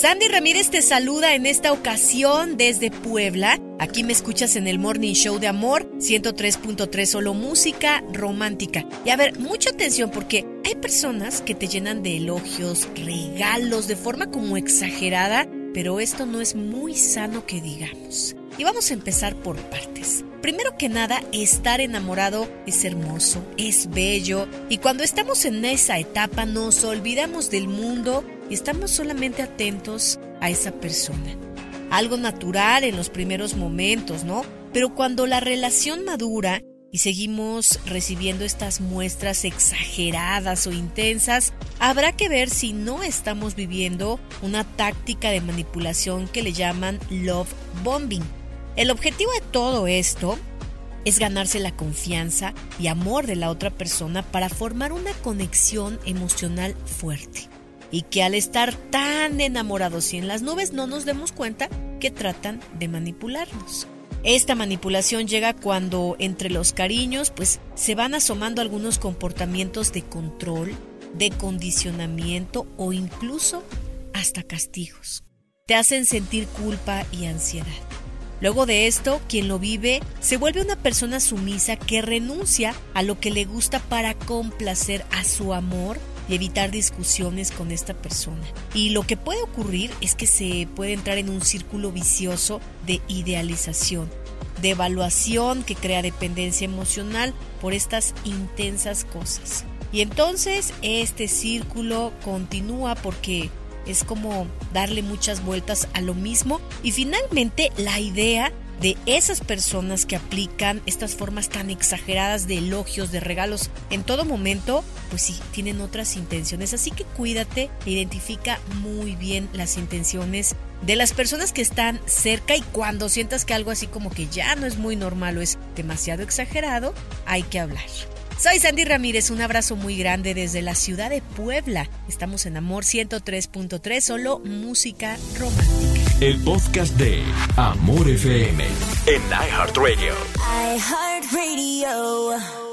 Sandy Ramírez te saluda en esta ocasión desde Puebla. Aquí me escuchas en el Morning Show de Amor 103.3 solo música romántica. Y a ver, mucha atención porque hay personas que te llenan de elogios, regalos de forma como exagerada, pero esto no es muy sano que digamos. Y vamos a empezar por partes. Primero que nada, estar enamorado es hermoso, es bello, y cuando estamos en esa etapa nos olvidamos del mundo y estamos solamente atentos a esa persona. Algo natural en los primeros momentos, ¿no? Pero cuando la relación madura y seguimos recibiendo estas muestras exageradas o intensas, habrá que ver si no estamos viviendo una táctica de manipulación que le llaman love bombing. El objetivo de todo esto es ganarse la confianza y amor de la otra persona para formar una conexión emocional fuerte y que al estar tan enamorados y en las nubes no nos demos cuenta que tratan de manipularnos. Esta manipulación llega cuando entre los cariños pues se van asomando algunos comportamientos de control, de condicionamiento o incluso hasta castigos. Te hacen sentir culpa y ansiedad. Luego de esto, quien lo vive se vuelve una persona sumisa que renuncia a lo que le gusta para complacer a su amor y evitar discusiones con esta persona. Y lo que puede ocurrir es que se puede entrar en un círculo vicioso de idealización, de evaluación que crea dependencia emocional por estas intensas cosas. Y entonces este círculo continúa porque es como darle muchas vueltas a lo mismo y finalmente la idea de esas personas que aplican estas formas tan exageradas de elogios, de regalos en todo momento, pues sí, tienen otras intenciones. Así que cuídate identifica muy bien las intenciones de las personas que están cerca y cuando sientas que algo así como que ya no es muy normal o es demasiado exagerado, hay que hablar. Soy Sandy Ramírez, un abrazo muy grande desde la ciudad de Puebla. Estamos en Amor 103.3, solo música romántica. El podcast de Amor FM en iHeartRadio. iHeartRadio.